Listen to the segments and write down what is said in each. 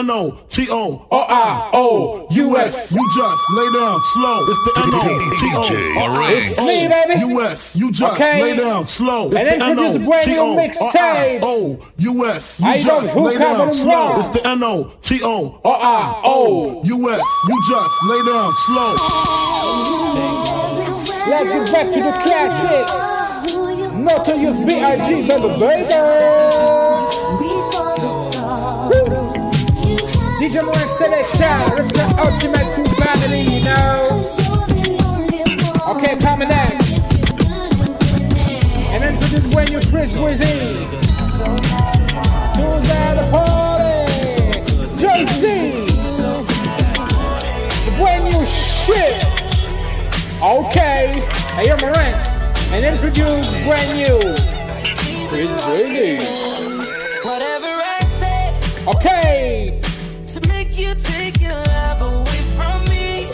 N-O, T-O, R-I-O, U-S. You just lay down slow. It's the N-O, T-O, R-I-O, U-S. You just lay down slow. It's the N-O, T-O, R-I-O, U-S. You just lay down slow. It's the N-O, T-O, R-I-O, U-S. You just lay down slow. Let's get back to the classics. Not to use B-I-G, baby. DJ Moore Selector, represent Ultimate Crew family, you know. Okay, coming next. And then this when you Chris Wizzy. Who's at the party? JC. The brand new shit. Okay. Hey, you're Morant. And introduce brand new Chris Wizzy. Whatever I say. Okay. You take your love away from me.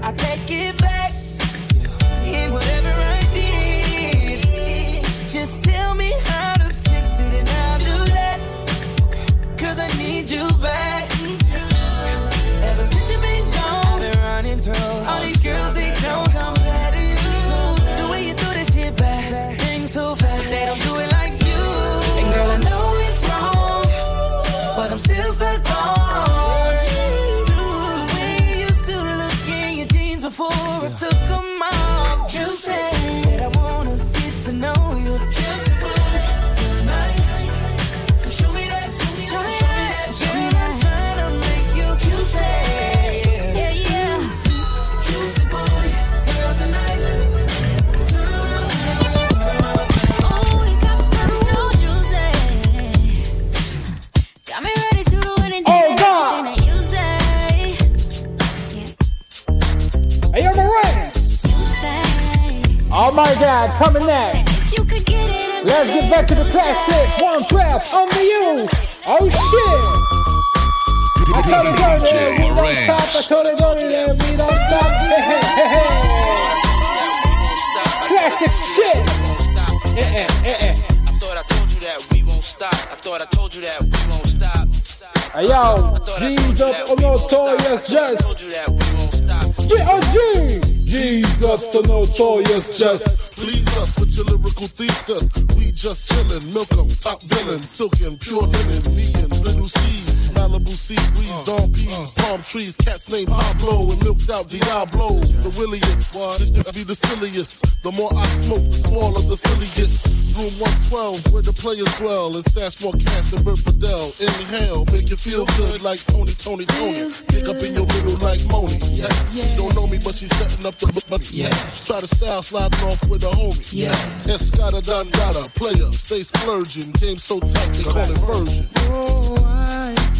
I take it Oh my god, coming next. If you could get it in Let's get back to the classics. 112 on the you. Oh shit. I told it go there, we don't stop. I told it go there, we don't stop. Hey, hey, hey, hey. Classic shit. Eh, eh, eh. I thought I told you that we won't stop. I thought I told you that we won't stop. Hey yo, G's up on notorious just. G-O-G. Jesus, the notorious just please us with your lyrical thesis. We just chillin', milk 'em, top billin', silkin', pure linen, me and little C, Malibu sea breeze, uh, dawn peas, uh. palm trees, cats named Pablo and milked out Diablo. The williest, this to be the silliest. The more I smoke, the smaller the silly gets. Room 112, where the players dwell, and stash more cash than Bert Fidel. Inhale, make you feel good like Tony, Tony, Tony. Pick up in your middle like Moni. Yeah, she don't know me, but she's setting up the but yeah. Try to style sliding off with a homie. Yeah, Escada Dandada, player, stay splurging. Game so tight they call it version. Oh, I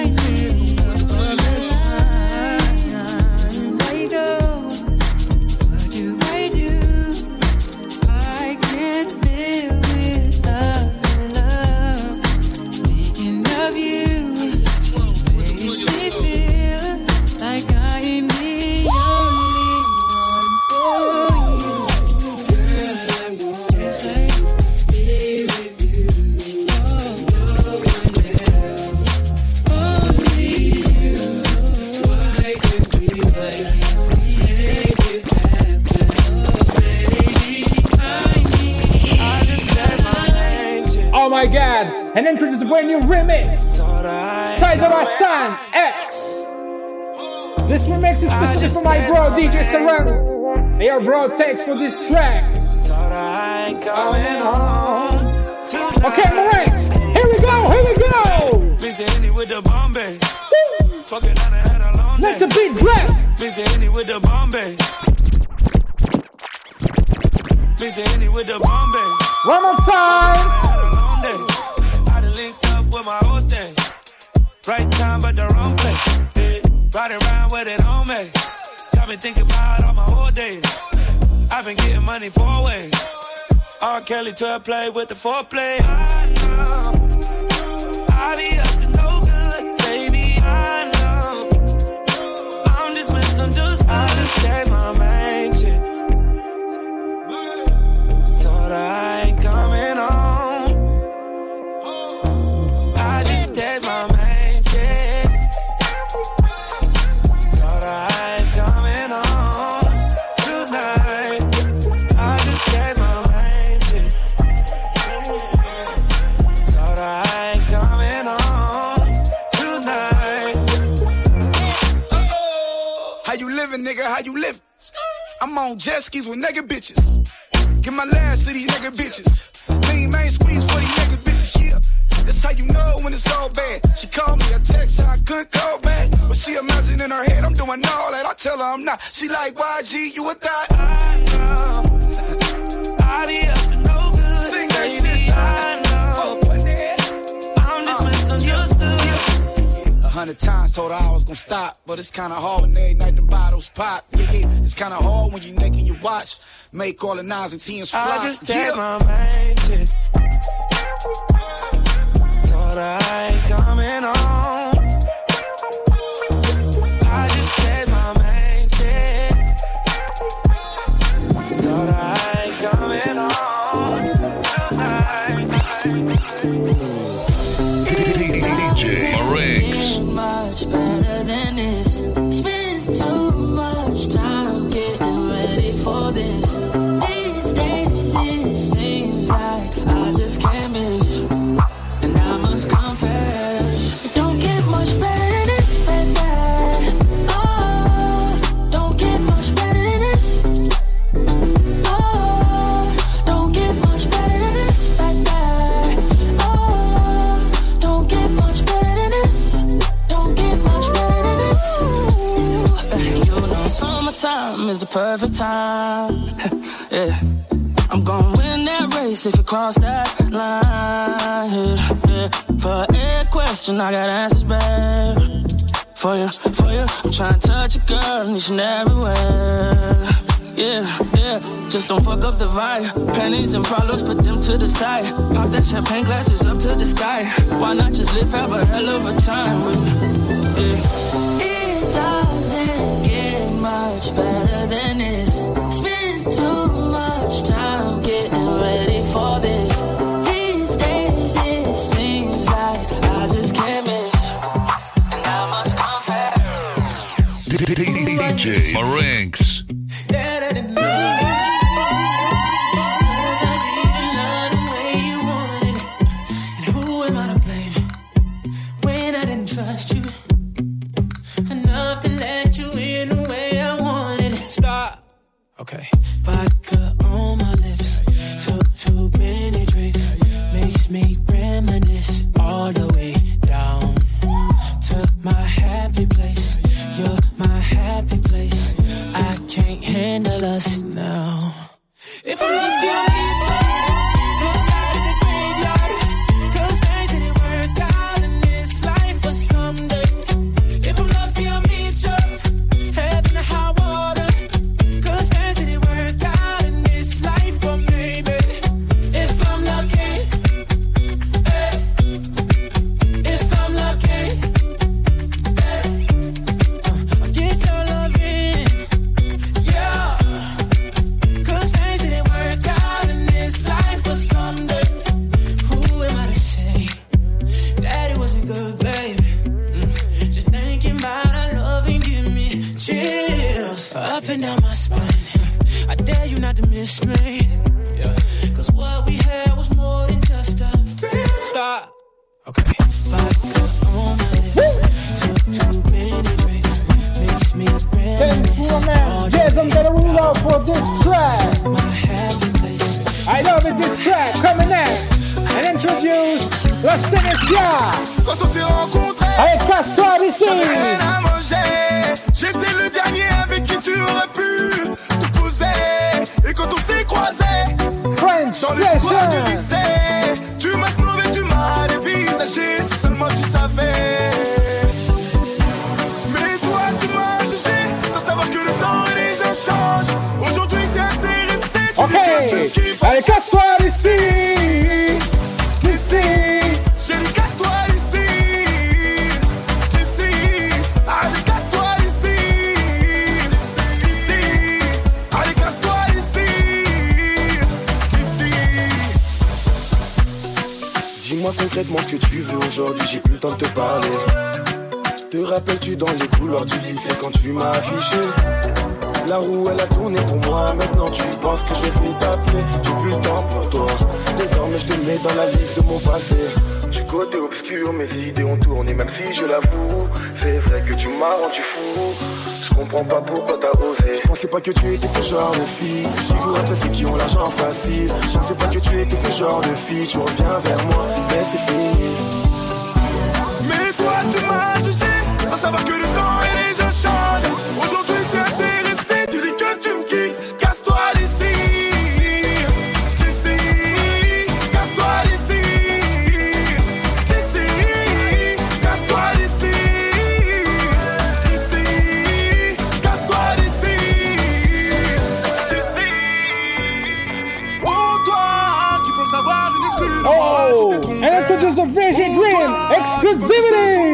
God, and introduce the brand new remix. Title San X. This remix is specially for my bro DJ Serrano. Hey, yo, bro, thanks for this track. Okay, Marex, here we go, here we go. Busy Henny with the Bombay. Fucking on had a long Let the beat drop. Busy Henny with the Bombay. Busy Henny with the Bombay. One more time thing. I done linked up with my old thing. Right time, but the wrong place. Riding around with it on me. Got me thinking about all my old days. I've been getting money four ways. R. Kelly to play with the foreplay. I know. I be up to no good, baby. I know. I'm just misunderstood. how you living. I'm on jet skis with nigga bitches. Get my last to these nigga bitches. Lean main squeeze for these nigga bitches, yeah. That's how you know when it's all bad. She called me, I text I couldn't call back. But she imagine in her head, I'm doing all that. I tell her I'm not. She like, YG, you a thot? I know. I be up to no good. Sing that Baby, shit. I know. I'm just uh, misunderstood hundred times, told her I was gonna stop. But it's kinda hard when every night them bottles pop. Yeah, yeah, it's kinda hard when you making your watch. Make all the nines and tens fly. I just did yeah. my mind, I ain't coming home. I just did my main shit. Told her I ain't coming home. I, time. yeah. I'm gonna win that race if you cross that line. Yeah. For every question, I got answers, back For you, for you, I'm trying to touch a girl and each everywhere. Yeah, yeah, just don't fuck up the vibe. Pennies and problems, put them to the side. Pop that champagne glasses up to the sky. Why not just live, have a hell of a time with me? Yeah. It doesn't get much better than. DJ Marinx.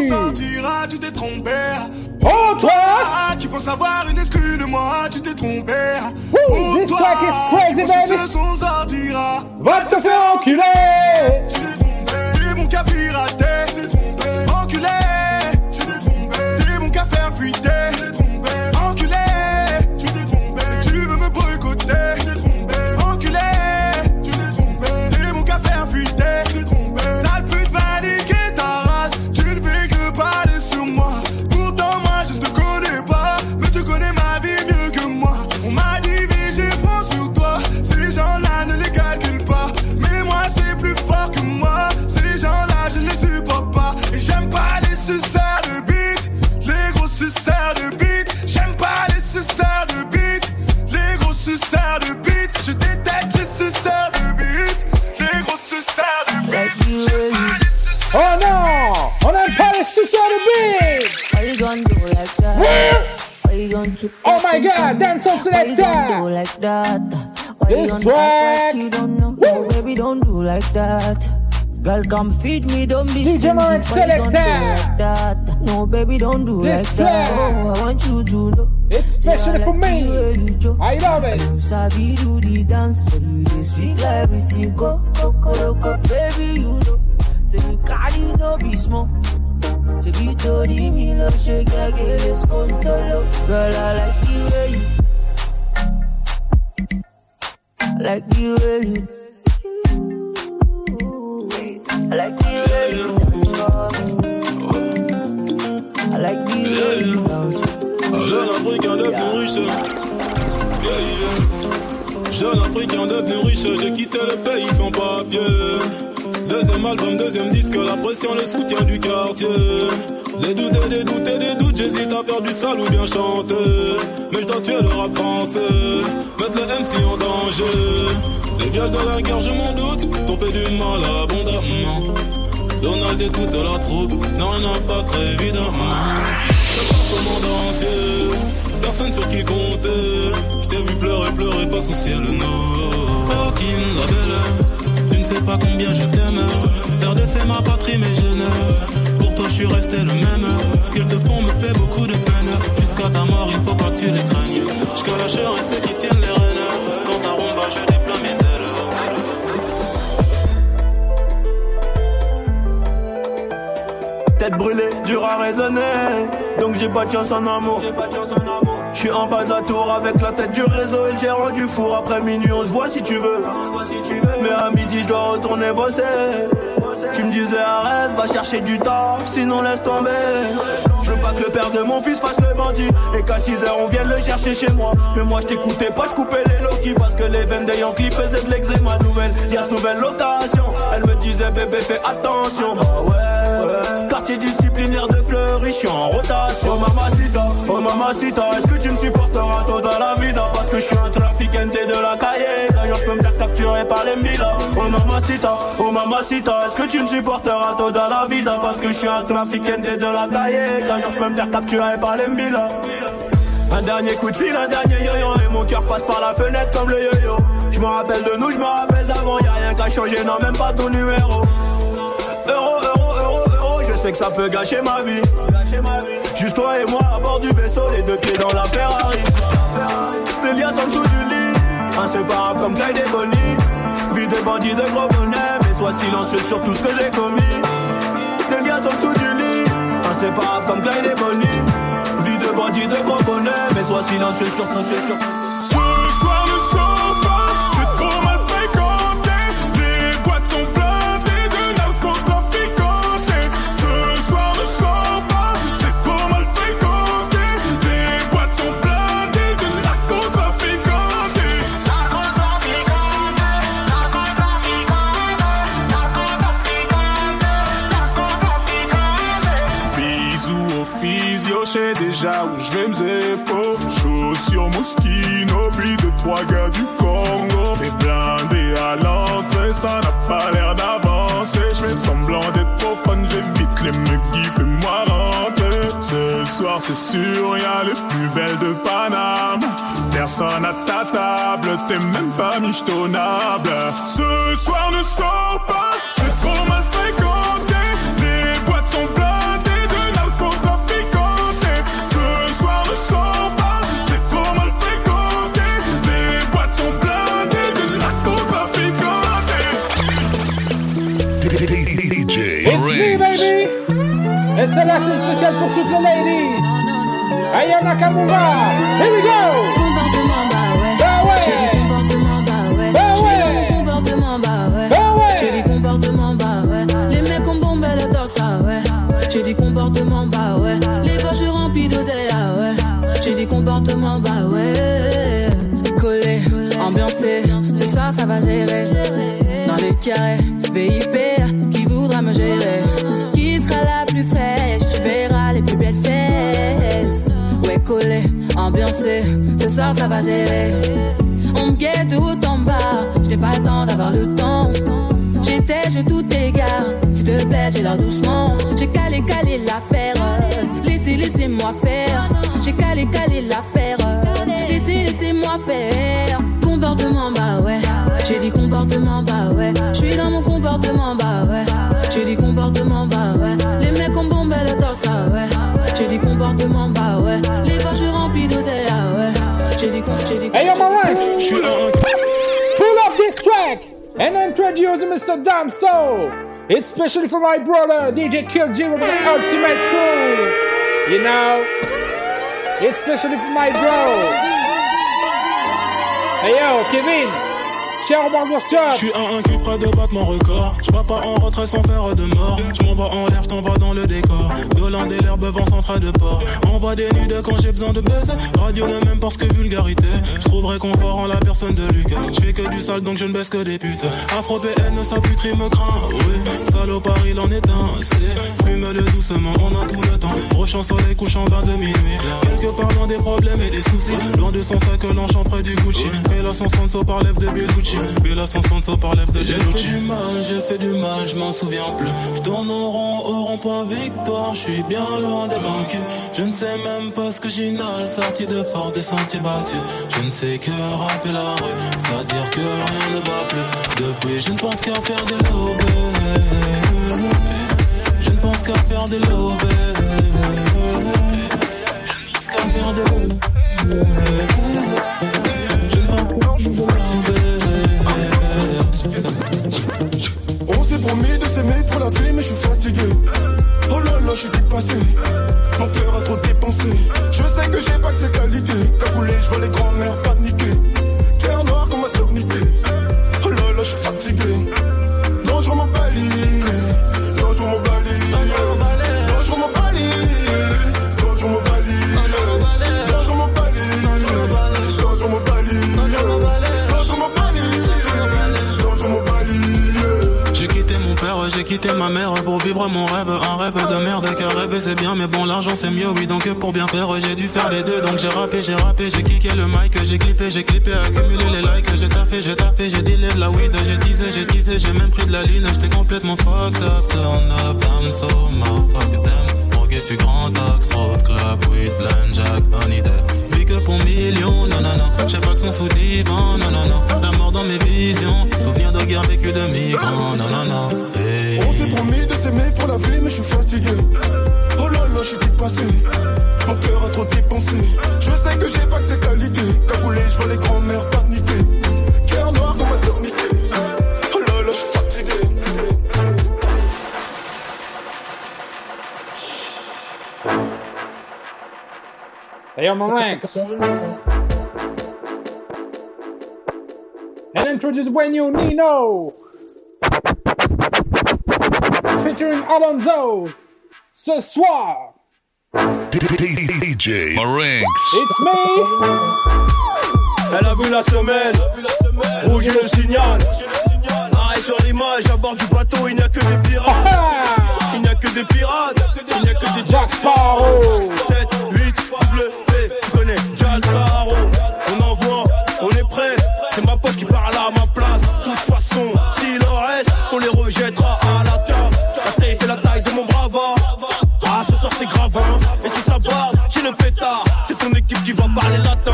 Sortira, tu t'es trompé. Oh, toi. Toi qui penses avoir une exclue de moi, tu t'es trompé. Oh, toi qui pense que ce son sortira. Va te faire enculer. Funny? dance on Why you do like that? Why This you track. like you don't know? No, baby, don't do like that. Girl, come feed me, don't be DJ Why you gonna do like that? No, baby, don't do This like that. Oh, I want you to know. It's Say I especially for like me. you. I love it. You sabi do the dance, so you dey sweet like everything. Go, go, go, go, baby, you know. Say you carry no be small. She be told me love, she get get this control. Girl, I like the way you, like the way you. I like the way you I like the way you dance. Jeune africain devenu riche. Yeah, yeah. Jeune africain devenu riche, j'ai quitté le pays sans papier. Deuxième album, deuxième disque, la pression, le soutien du quartier. Des doutes et des doutes et des doutes, du sale ou bien chanter. Mais je dois tuer le rap mettre le MC en danger. Les viols de la guerre, je m'en doute, t'ont fait du mal abondamment. Donald et toute la troupe n'ont à battre évidemment. Ça passe au monde entier, personne sur qui compter. Je t'ai vu pleurer, pleurer, pas sous ciel noir. Aucune la belle, tu ne sais pas combien je t'aime. RDC ma patrie, mais je ne. Suis resté le même. Ce qu'ils te font me fait beaucoup de peine. Jusqu'à ta mort, il faut pas que tu les craignes. Je lâcherai ceux qui tiennent les rênes. Quand ta rumba, je déploie mes ailes. Tête brûlée, dur à raisonner. Donc j'ai pas de chance en amour. Je suis en bas de la tour avec la tête du réseau et le gérant du four. Après minuit, on se voit si tu veux. Mais à midi, je dois retourner bosser. Tu me disais arrête, va chercher du taf, sinon laisse tomber. Je veux pas que le père de mon fils fasse le bandit et qu'à 6 heures on vienne le chercher chez moi. Mais moi je t'écoutais pas, je coupais les Loki parce que les veines des Yankees faisaient de l'eczéma nouvelle. Y'a nouvelle location, elle me disait bébé fais attention. Bah. Quartier disciplinaire de Fleury, je suis en rotation. Oh mamacita, oh mamacita, est-ce que tu me supporteras tôt dans la vida? Parce que je suis un trafiquant de la cahier. D'ailleurs je peux me faire capturer par les milas. Oh mamacita, oh mamacita, est-ce que tu me supporteras tôt dans la vida? Parce que je suis un trafiquant de la cahier. D'ailleurs je peux me faire capturer par les milas. Un dernier coup de fil, un dernier yo-yo Et mon cœur passe par la fenêtre comme le yo-yo Je me rappelle de nous, je me rappelle d'avant Y'a rien qu'à changer, non même pas ton numéro sais que ça peut gâcher ma vie. Juste toi et moi à bord du vaisseau Les deux pieds dans la Ferrari. Des liens en dessous du lit Inséparables comme Clyde et Bonnie. Vie de bandit de gros bonnet Mais sois silencieux sur tout ce que j'ai commis. Des liens en dessous du lit Inséparables comme Clyde et Bonnie. Vie de bandit de gros bonnet Mais sois silencieux sur tout ce sur Ce soir ne sors soir, c'est sûr, y'a les plus belles de Paname. Personne à ta table, t'es même pas michetonnable. Ce soir ne sors pas, c'est trop mal Et celle-là, c'est spécial pour toutes les ladies! Aya Nakamura! Here we go! Bah ouais! bah ouais. Bah ouais. mon comportement, bah. Bah. J'ai comportement, bah ouais. Les mecs ont bombé le dos, ah ouais. J'ai dit comportement, bah ouais. Les poches remplies d'oseille, ah ouais. J'ai dit comportement, bah ouais. Collé, ambiancé, ce soir ça va gérer. Dans les carrés, VIP, ce soir ça va gérer. On me guette tout en bas, je n'ai pas le temps d'avoir le temps. J'étais, je tout égare, s'il te plaît, j'ai l'air doucement. J'ai calé, calé l'affaire, laissez, laissez-moi faire. J'ai calé, calé l'affaire, laissez, laissez-moi faire. Comportement, bah ouais. J'ai dit comportement, bah ouais. Introduce Mr. Damn Soul. It's especially for my brother, DJ Kill G with the ultimate crew. You know, it's especially for my bro. Hey yo, Kevin, Je suis un cul près de battre mon record. Je pas en retrait sans faire de mort. Je m'envoie en l'air, je t'envoie dans le décor. Doland et l'herbe vent central de port. Envoie des de quand j'ai besoin de buzz. Radio ne m'aime parce que vulgarité. Je trouve réconfort en la personne de Luc. Je fais que du sale donc je ne baisse que des putes. Afro PN, sa puterie me craint. Oui, salopard, il en est un. C'est fume-le doucement, on a tout le temps. Prochain soleil couchant 22 minuit. Quelque part loin des problèmes et des soucis. Loin de son sac, l'enchant près du Gucci. Fais la son sponsor par lèvres de Bellucci. Fais la son sponsor par lèvres de J'ai fait du mal, j'ai fait du mal, je m'en souviens plus. Je tourne au rond, au rond-point victoire, je suis bien loin des vaincus. Je ne sais même pas ce que j'inhale, sorti de force des sentiers battus. Je ne sais que rappeler la rue, c'est-à-dire que rien ne va plus. Depuis, je ne pense qu'à faire des lovés. Je ne pense qu'à faire des lovés. Je ne pense qu'à faire des lovés. Je ne pense qu'à faire des. Promis de s'aimer pour la vie, mais je suis fatigué. Oh là là, je suis dépassé. Mon cœur a trop dépensé. Je sais que j'ai pas que tes qualités. Cagoulé, je vois les grands-mères paniquer. Pour vivre mon rêve, un rêve de merde. Car rêver c'est bien, mais bon, l'argent c'est mieux, oui. Donc pour bien faire, j'ai dû faire les deux. Donc j'ai rappé, j'ai rappé, j'ai kické le mic, j'ai clippé, j'ai clippé, accumulé les likes. J'ai taffé, j'ai taffé, j'ai dealé de la weed, j'ai teasé, j'ai teasé, j'ai même pris de la ligne. J'étais complètement fucked up, turn up, damn so, fuck them. Morgue fut grand axe, road club, weed, blend, jack, honey death. Pour millions, non, non, non. J'ai pas que son sous divan, non. La mort dans mes visions, souvenir de guerre vécue de migrants, non, non, non. Mais je suis fatigué. Oh là là, je suis dépassé. Mon cœur a trop dépensé. Je sais que j'ai pas que tes qualités. Cagoulé, je vois les grands-mères paniquer. Cœur noir comme ma sœur niquée. Oh là là, je suis fatigué. Hey, yo, my ranks. And introduce when you Nino. Alonso ce soir. DJ Marinx. It's me. Elle a vu la semelle. Rouge le signal. Arrêt sur l'image, à bord du bateau, il n'y a que des pirates. Ah, ah. Il n'y a que des pirates. Il n'y a que des Jack Sparrow. 7, 8, double P. Tu connais Jack Sparrow. tu vas parler latin.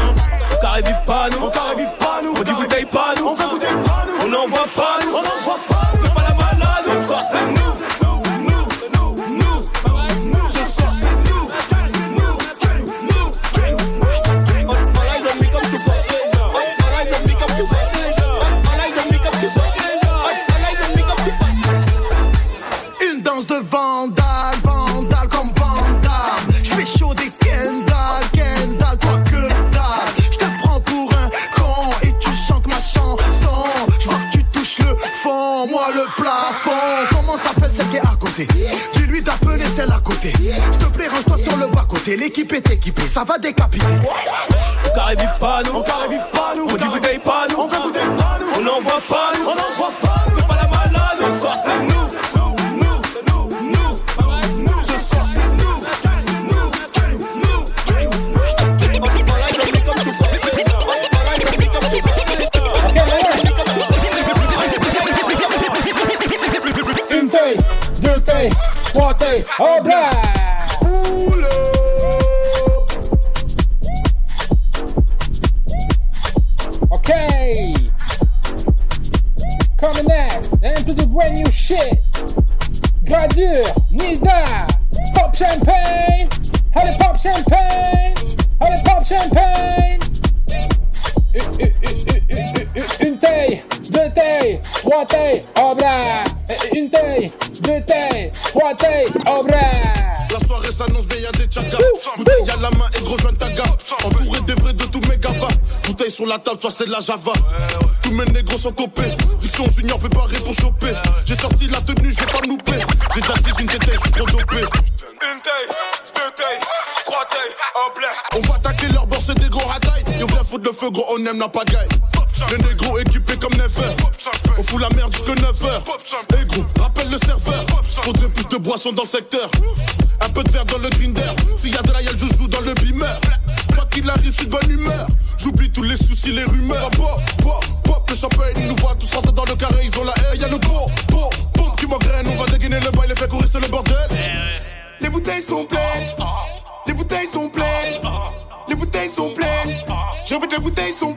Carré pas nous, on carré pas nous, on dit bouteille pas nous, on fait bouteille pas nous, on n'en voit pas nous, on n'en pas nous. Est équipée, ça va décapiter. On carré pas nous, on carré pas nous, on dit bouteille pas nous, on veut goûter pas nous, on n'envoie pas nous, on n'envoie pas nous. Fais pas la malade, ce soir c'est nous. Une taille, deux tailles, trois tailles, oh blah Nilda, pop champagne. Allez, pop champagne. Allez, pop champagne. Une- une- une- une- une- Une taille, deux tailles, trois tailles, oh blah. Une taille, deux tailles, trois tailles, oh blah. La soirée s'annonce bien, y'a des tchakas. Bouteille à la main et gros joint ta gamme. Entouré des vrais de tous mes gavas. Bouteille sur la table, soit c'est de la java. Tous mes négros sont copés. Diction junior préparé pour choper. J'ai sorti la tenue, j'ai pas loupé. J'ai déjà dit une tétée, j'suis trop dopé. Une taille, deux tailles, trois tailles, un blé. On va attaquer leur bord, c'est des gros ratailles. Et on vient foutre le feu, gros, on aime la pagaille. Les négros équipés comme Never. On fout la merde jusque 9h. Et gros, rappelle le serveur. Faudrait plus de boissons dans le secteur. Un peu de verre dans le grinder. S'il y a de la yale, je joue dans le beamer. Quoi qu'il arrive, je suis de bonne humeur. J'oublie tous les soucis, les rumeurs. Pop, pop, pop, le champagne, ils nous voient tous rentrer dans le carré, ils ont la haie. Y'a le bon, bouteilles sont pleines. Les bouteilles sont pleines. Les bouteilles sont pleines. Les bouteilles sont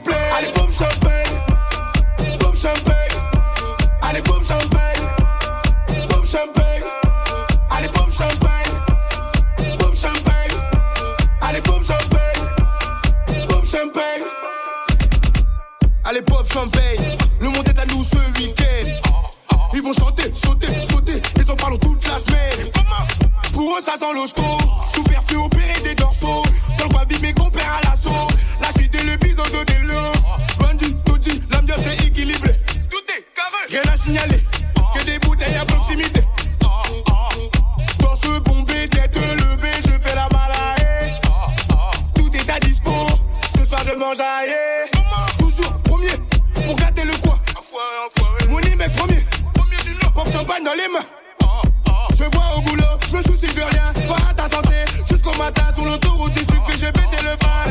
champagne. Je bois au boulot, je me soucie de rien. Vois à ta santé jusqu'au matin sur l'autoroute du sucre. J'ai pété le vin,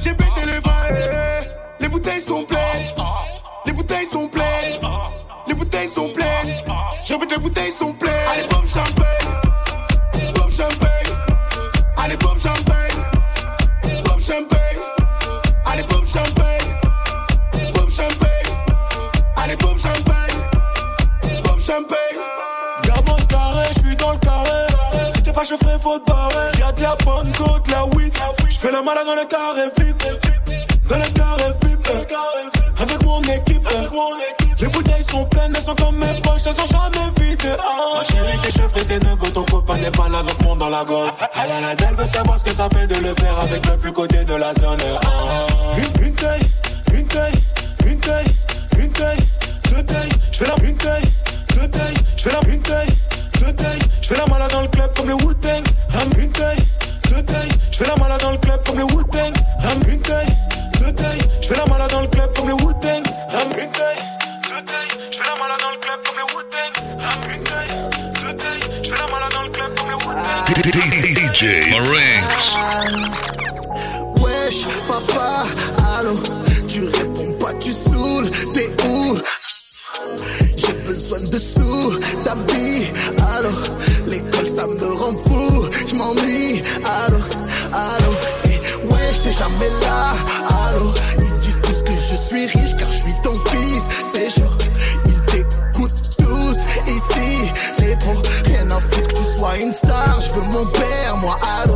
j'ai pété le vin. Les bouteilles sont pleines, les bouteilles sont pleines, les bouteilles sont pleines. Répète, les bouteilles sont pleines. Allez, pop champagne, je ferai faute barrée. Y'a de la bonne côte, la weed. Je fais la malade dans le carré VIP. Dans le carré VIP. Avec mon équipe. Avec mon équipe. Les bouteilles sont pleines, elles sont comme mes poches, elles sont jamais vides. Ah. Ma chérie, t'es cheveux, t'es nebo, ton copain n'est pas là, donc monte dans la gorge. Elle a la dalle, veut savoir ce que ça fait de le faire avec le plus côté de la zone. Ah. Une, une taille, une taille, une taille, une taille, deux tailles. Je la une taille, deux tailles. Je la une taille, deux tailles. Je fais la malade dans le club comme les Wu-Tang. Une taille, deux tailles. Je fais la malade dans le club comme les Wu-Tang. Une taille, deux tailles. Je fais la malade dans le club comme les Wu-Tang. Une taille, deux tailles. Je fais la malade dans le club comme les Wu-Tang. Une taille, deux tailles. Je fais la malade dans le club comme les Wu-Tang. DJ Marinx. Wesh, papa, allô, tu réponds pas, tu saoules, t'es où? J'ai besoin de sous, t'habilles, allô, allô, et wesh, t'es jamais là, allô, ils disent tous que je suis riche car je suis ton fils, c'est chaud, ils t'écoutent tous, ici, c'est trop, rien à foutre que tu sois une star, je veux mon père, moi, allô,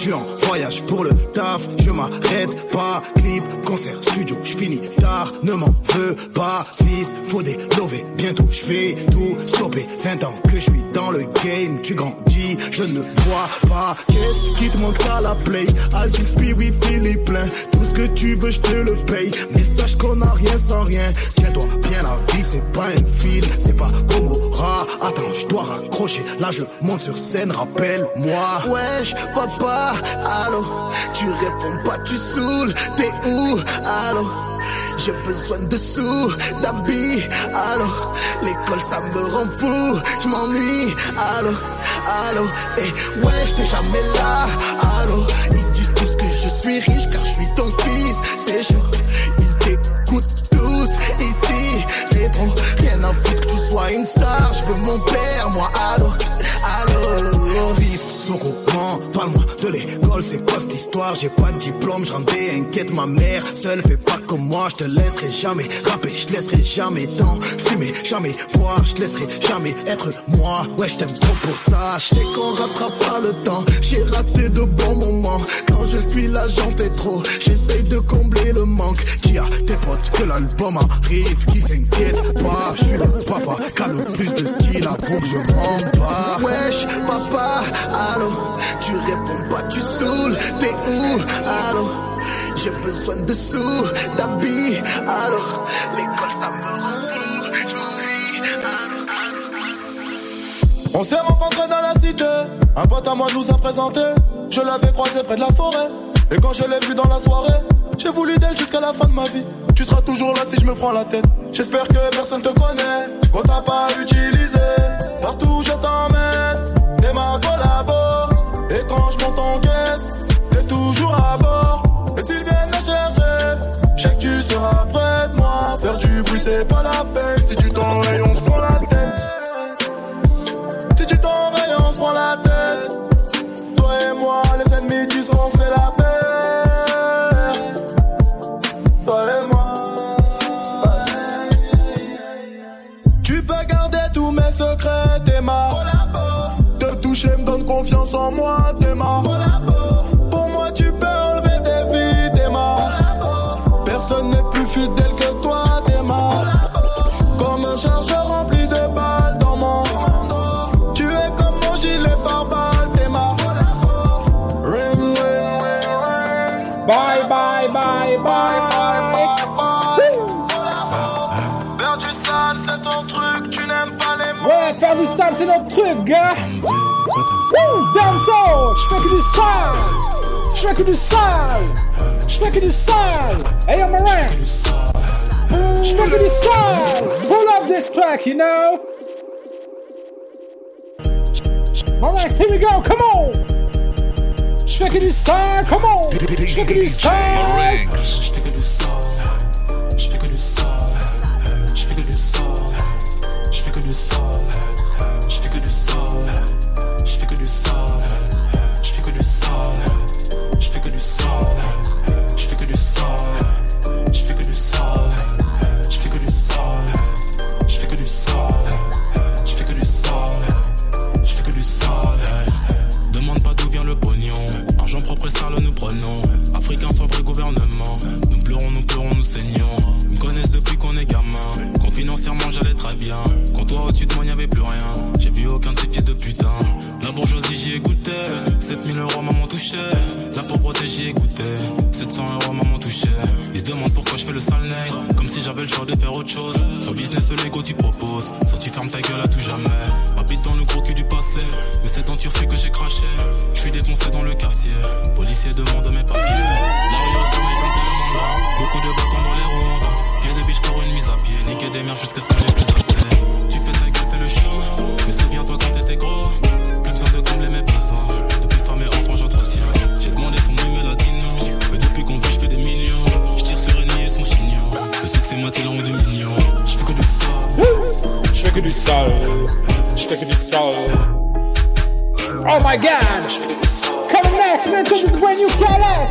suis en voyage pour le taf, je m'arrête pas. Clip, concert, studio, je finis tard. Ne m'en veux pas, fils, faut des lovés. Bientôt, je vais tout stopper. 20 ans que je suis dans le game, tu grandis, je ne vois pas. Qu'est-ce qui te manque à la play? Azix, oui, Philippe plein. Tout ce que tu veux, je te le paye. Mais sache qu'on a rien sans rien. Tiens-toi bien, la vie, c'est pas un film, je monte sur scène, rappelle-moi. Wesh, papa, allô, tu réponds pas, tu saoules, t'es où, allô? J'ai besoin de sous, d'habits, allô? L'école ça me rend fou, je m'ennuie, allô, allô? Et wesh, t'es jamais là, allô? Ils disent tous que je suis riche car je suis ton fils, c'est chaud Ils t'écoutent trop Rien à que tu sois une star, je veux mon père, moi, allô, allô Fils, parle-moi de l'école, c'est quoi cette histoire? J'ai pas de diplôme, je inquiète ma mère Seule. Fais pas comme moi, je te laisserai jamais rapper, je laisserai jamais tant fumer, jamais boire, je laisserai jamais être moi. Ouais, je t'aime trop pour ça, je sais qu'on rattrape pas le temps. J'ai raté de bons moments, quand je suis là j'en fais trop. J'essaye de combler le manque, dis à tes potes que l'album arrive Qui s'inquiète pas, je suis le papa qui a le plus de style, avoue que je m'en Wesh, papa, tu réponds pas, tu saoules, t'es où, allô j'ai besoin de sous, d'habits, allô L'école ça me rend fou, je m'ennuie, allô, allô On s'est rencontrés dans la cité, un pote à moi nous a présenté. Je l'avais croisé près de la forêt, et quand je l'ai vu dans la soirée, j'ai voulu d'elle jusqu'à la fin de ma vie. Tu seras toujours là si je me prends la tête. J'espère que personne te connaît, qu'on t'a pas utilisé. Partout je t'emmène, ma collabo. Et quand je monte en caisse, t'es toujours à bord. Et s'ils viennent me chercher, je sais que tu seras près de moi. Faire du bruit, c'est pas la peine. Si tu t'enrayes, on se prend la tête. Si tu t'enrayes, on se prend la tête. Toi et moi, les ennemis disent qu'on fait la paix. Donne confiance en moi, t'es ma. Pour moi, tu peux enlever tes vies, t'es ma. Personne n'est plus fidèle que toi, t'es ma. Comme un chargeur rempli de balles dans mon. Tu es comme mon gilet par balle, t'es ma. Ring, ring, ring, ring. Bye, bye, bye, bye. Faire du sale, c'est ton truc, tu n'aimes pas les mots. Ouais, faire du sale, c'est notre truc, gars. Woo! Dancehall, schmecke die Style, schmecke die Style, schmecke die Style. Hey, I'm around. it this time. Pull up this track, you know. All right, here we go. Come on. Check it this time. come on. Schmecke die Style.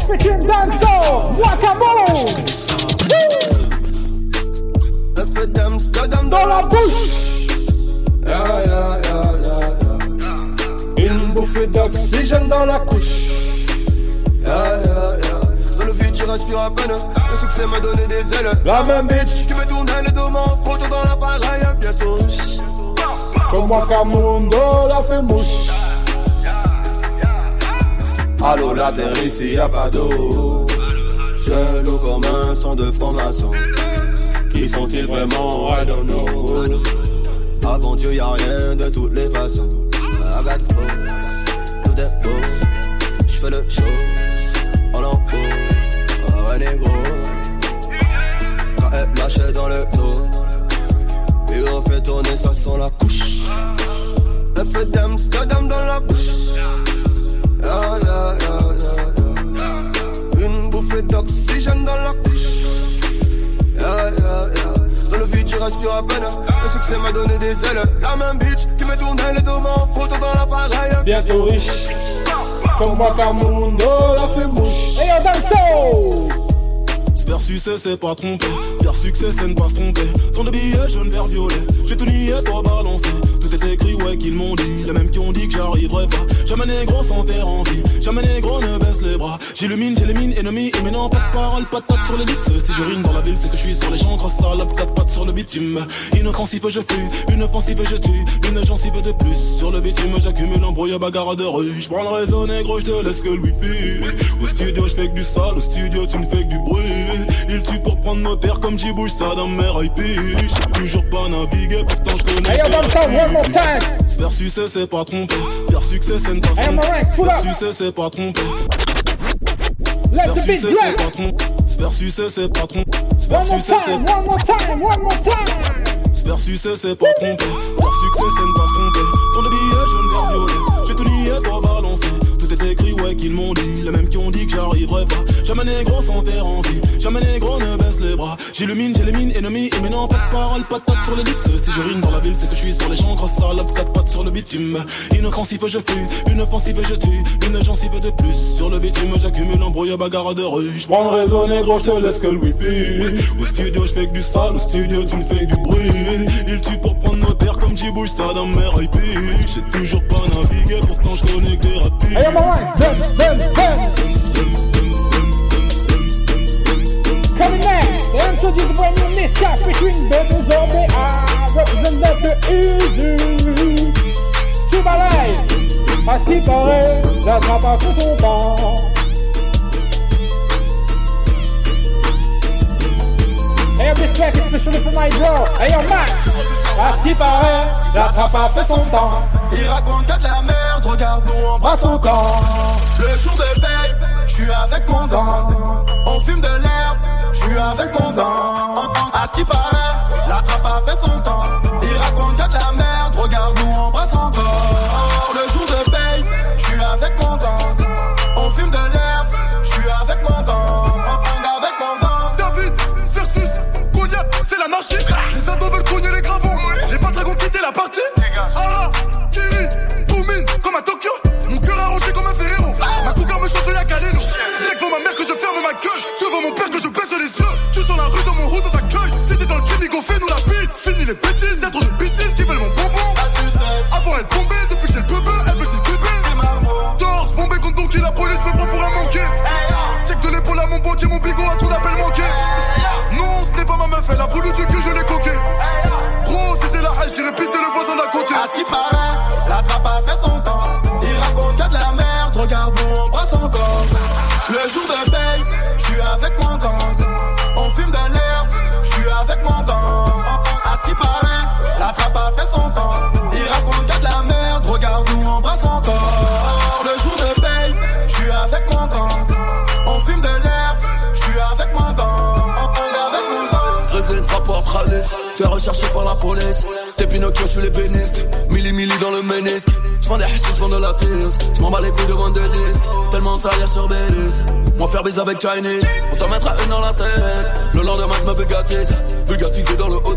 Mexican dancehall, guacamole. Dans la bouche. Yeah, yeah, yeah, Une bouffée d'oxygène dans la couche. Dans le vide, je respire à peine. Le succès m'a donné des ailes. La même bitch. Tu me tournes le dos, m'en dans la pareille. Bientôt. Comme Wakamundo, la fait mouche. Allô, la terre ici y'a pas d'eau. Jeunes comme un son de francs-maçons. Qui sont-ils vraiment? I don't know. Avant Dieu, y'a rien de toutes les façons. Hoes, tout est beau. J'fais le show, en haut. Oh, un négro. Quand elle lâchait dans le dos. Et on fait tourner, ça sent la couche. Un peu d'Amsterdam dans la bouche. Yeah, yeah, yeah, yeah, yeah. Une bouffée d'oxygène dans la couche. Yeah, yeah, yeah. Dans le vide, je respire à peine. Le succès m'a donné des ailes. La même bitch qui me tournait les dos, mon photo dans l'appareil. Bientôt riche. Comme Wakamundo la fait mouche. Et yo, danso! Se faire succès, c'est pas tromper. Faire succès, c'est ne pas se tromper. Tant de billets jaune, vert, violet. J'ai tout nié, toi balancé. Écrit, ouais, qu'ils m'ont dit. Les mêmes qui ont dit que j'arriverai pas. Jamais négro sans terre en vie. Jamais négro ne baisse les bras. J'illumine, j'élimine, ennemi. Et maintenant, pas de parole, pas de patte sur l'ellipse. Si je rime dans la ville, c'est que je suis sur les. Grâce à la quatre pattes sur le bitume. Inoffensif, je fuis. Une offensive, je tue. Une gencive de plus. Sur le bitume, j'accumule un brouillard bagarre de rue. J'prends le réseau négro, j'te laisse que le wifi. Au studio, j'fais que du sale. Au studio, tu me fais que du bruit. Il tue pour prendre nos terres comme j'y bouge ça dans mes toujours pas naviguer, pourtant j'connais. Hey, Se faire succès, c'est pas tromper. Faire succès, c'est ne pas tromper. Se faire c'est pas tromper. Se faire c'est pas tromper. Se faire succès, c'est pas tromper. Se faire c'est time, one more time, one more time. Se faire succès, c'est pas tromper. Faire succès, c'est ne pas tromper. Ton de billets jaune, vert, violet. J'ai tout nié, toi balancé. Tout est écrit, ouais, qu'ils m'ont dit. Les mêmes qui ont dit que j'arriverai pas. Jamais négro sans terre en vie. Jamais négro ne bras. J'illumine, j'élimine, ennemi. Et maintenant, pas de parole, pas de patte sur l'ellipse. Si je rime dans la ville, c'est que je suis sur les champs. Grâce à la quatre pattes sur le bitume. Inoffensif, je fuis. Une offensive, je tue. Une gencive de plus. Sur le bitume, j'accumule un brouillard bagarre de rue. J'prends le réseau négro, j'te laisse que le wifi. Au studio, j'fais que du sale. Au studio, tu me fais que du bruit. Il tue pour prendre nos terres comme j'y bouge ça dans mes IP. J'ai toujours pas navigué, pourtant j'connais que des rapides. Hey, yo, Marek, dance, dance, dance. Coming next, they introduce a brand new Niska featuring Baby Zombie. I represent the easy. Cuba Live, à ce qui paraît, la trappe a fait son temps. Hey, this track is especially for my bro. Hey, yo, Max, à ce qui paraît, la trappe a fait son temps. Il raconte de la merde, regarde-nous embrasse encore. Le jour de paye, je suis avec mon gang. On fume de l'herbe, je suis avec mon gang. À ce qui paraît, la trappe a fait son temps. Il raconte que de la merde, regarde-nous embrasse encore. Le jour de paye, je suis avec mon gang. On fume de l'herbe, je suis avec mon gang. Avec mon gang. David versus Goliath, c'est l'anarchie. Les ados veulent cogner les gravons. Les pas dragons quitter la partie. Tu es recherché par la police. T'es Pinocchio, je suis les bénistes. Milli, milli dans le ménisque. J'vends des hassides, j'vends de la tisse. J'm'en bats les couilles de vendre des disques. Tellement de salaire sur Belize. Moi faire baiser avec Chinese. On t'en mettra une dans la tête. Le lendemain, j'me bugatise. Bugatisé dans le haut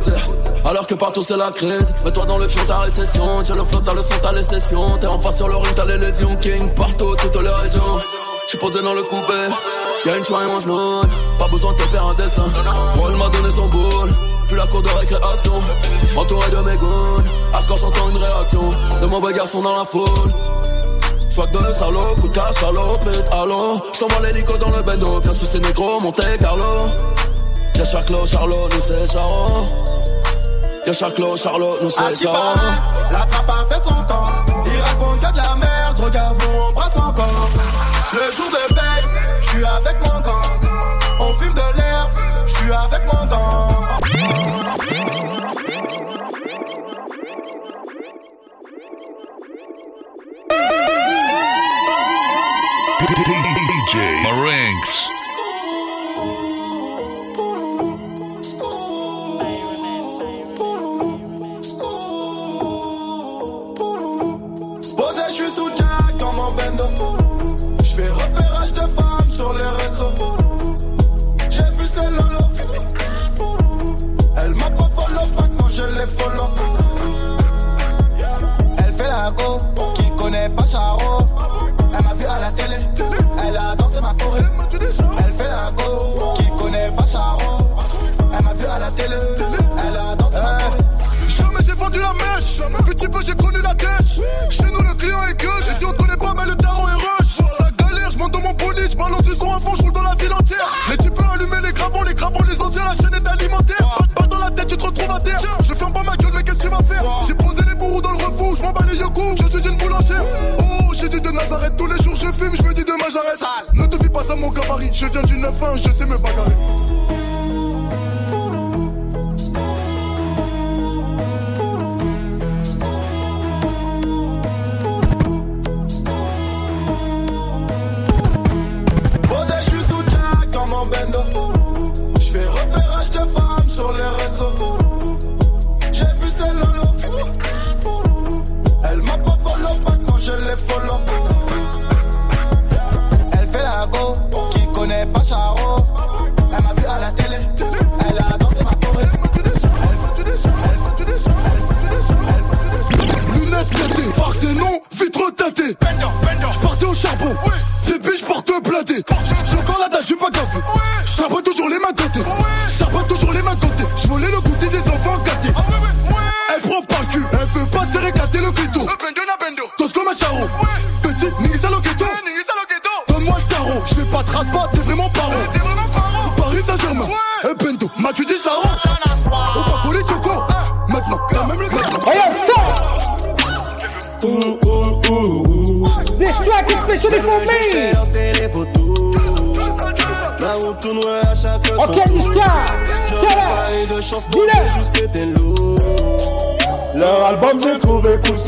Alors que partout c'est la crise. Mets-toi dans le fion, ta récession. J'ai le flot, t'as le son, t'as les sessions. T'es en face sur le ring, t'as les lésions. King partout, toutes les régions. J'suis posé dans le coupé. Y'a une choix et mange note. Pas besoin de te faire un dessin. Roll m'a donné son boule. Puis la cour de récréation. Entouré de mes goons. Hardcore j'entends une réaction. De mauvais garçons dans la foule. Soit de salaud, coup de cash, salopette, allô J't'envoie l'hélico dans le bendo, viens sous ces négros, Monte Carlo Y'a Charclo, Charlot, nous c'est Charo Y'a Charclo, Charlot, nous c'est Charo La trappe a fait son temps. Il raconte que de la merde, regarde on brasse encore. Le jour de je suis avec mon gang. On fume de l'herbe, je suis avec mon gang. DJ. pasa hoy? Mon gabarit, je viens du 9-1, je sais me bagarrer.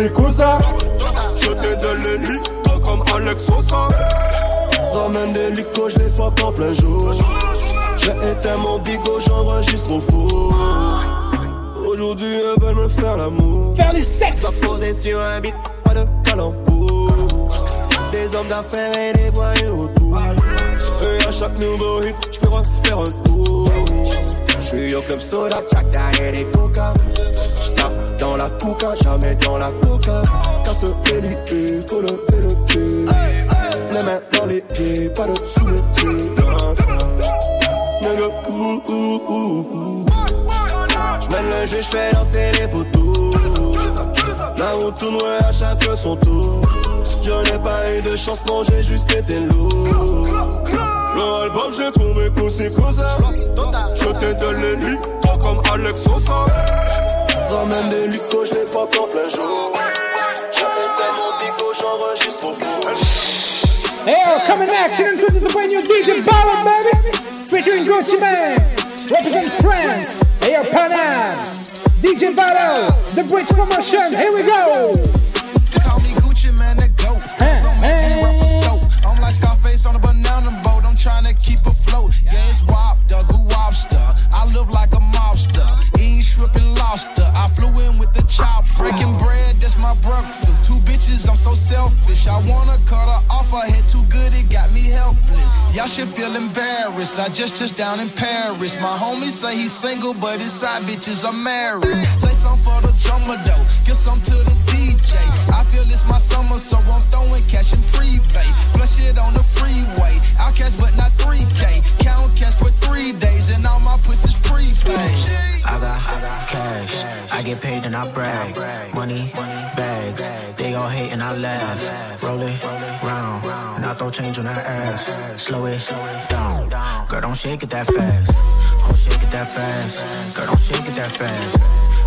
C'est cousin Je te donne le lit comme Alex Sosa Ramène des licos, je les fuck en plein jour. J'ai éteint mon bigot, j'enregistre au four. Aujourd'hui, elles veulent me faire l'amour. Faire du sexe. Dois poser sur un beat, pas de calembour. Des hommes d'affaires et des voyous autour. Et à chaque nouveau hit, je peux refaire un tour. Je suis au club soda, chaque derrière des coca. La coca, jamais dans la coca. Casse les lits, faut le pied. Les mains dans les pieds, pas de sous les pieds. Nigga. J'mène le jeu, j'fais danser les photos. La route tourne à chaque son tour. Je n'ai pas eu de chance, non, j'ai juste été lourd. L'album j'ai trouvé cool c'est Je donne les lits comme Alex Sosa Ramène des lucos, je les fuck en plein jour. Mon bigot, j'enregistre au. Hey yo, coming next, and introduce a brand new DJ Ballad, baby! Featuring Gucci Man, represent France. Hey yo, Panam! DJ Ballad, the Bridge promotion, here we go! Chop. Breaking bread, that's my breakfast. Two cause I'm so selfish. I wanna cut her off, her head too good, it got me helpless. Y'all should feel embarrassed, I just just down in Paris. My homies say he's single, but his side bitches are married. Say some for the drummer though, get some to the DJ. I feel it's my summer, so I'm throwing cash and free bay. Flush it on the freeway, I'll catch but not 3K. Count cash for three days, and all my pussy's prepaid. I got, I got cash, I get paid and I brag. Money, bags, they all hate and I laugh. Roll it round, and I throw change on that ass. Slow it down. Girl, don't shake it that fast. Don't shake it that fast. Girl, don't shake it that fast.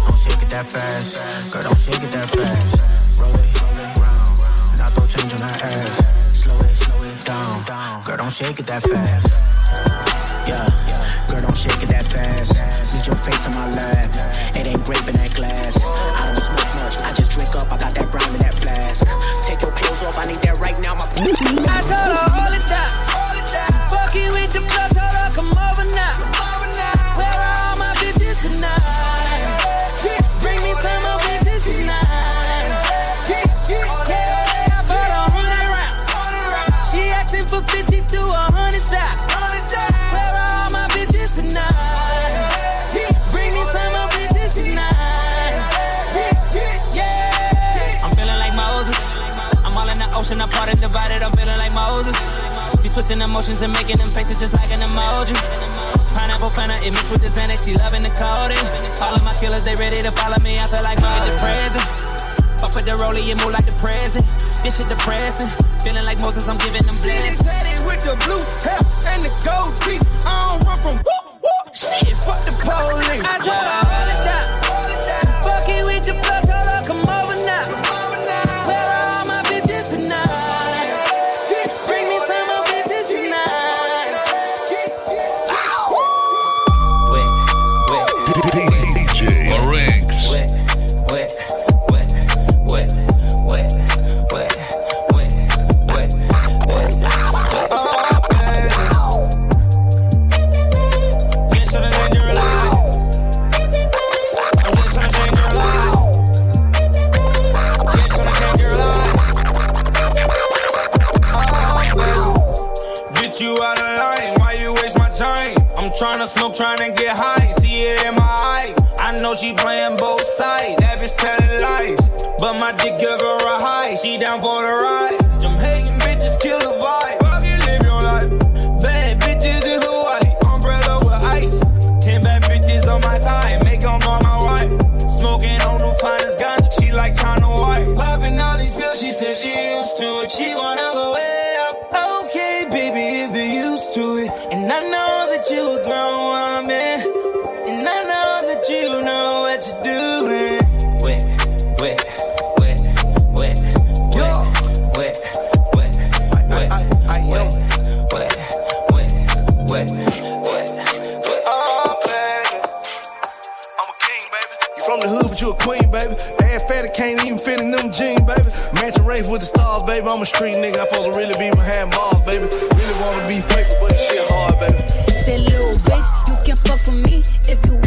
Don't shake it that fast. Girl, don't shake it that fast. Roll it round, and I throw change on that ass. Slow it down. Girl, don't shake it that fast. Yeah girl, don't shake it that fast. Need your face on my lap. It ain't grape in that glass. I don't smoke much, I just drink up. I got that brown in that Take your clothes off, I need that right now. My I told her all the time. Switching emotions and making them faces just like an emoji. Pineapple planner, it mixed with the Xanax, she loving the coding. All of my killers, they ready to follow me. I feel like I'm the present. Fuck with the rollie, it move like the present. This shit depressing. Feeling like Moses, I'm giving them blessings. with the blue hair and the gold teeth. I don't run from whoop, whoop. Shit, fuck the police. I drive. But my faith with the stars, baby. I'm a street nigga. I'm supposed to really be behind bars, baby. Really wanna be faithful, but shit hard, baby. That little bitch, you can fuck with me if you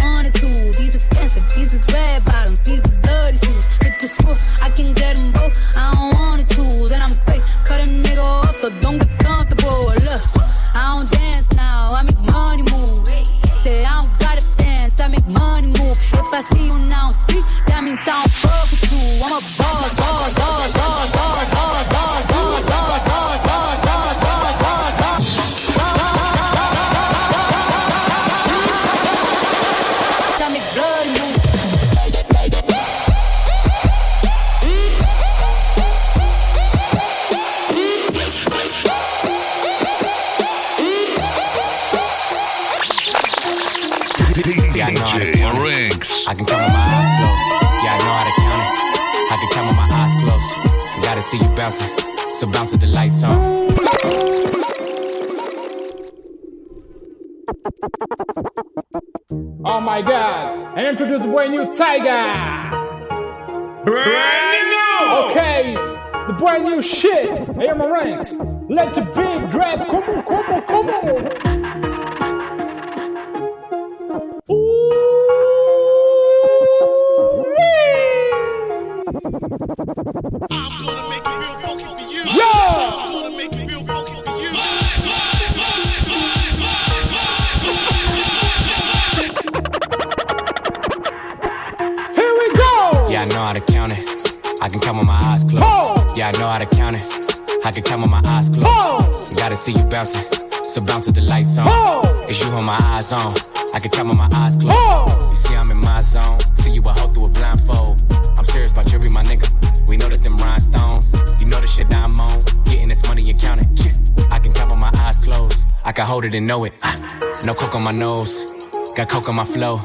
and know it. Ah, no coke on my nose, got coke on my flow.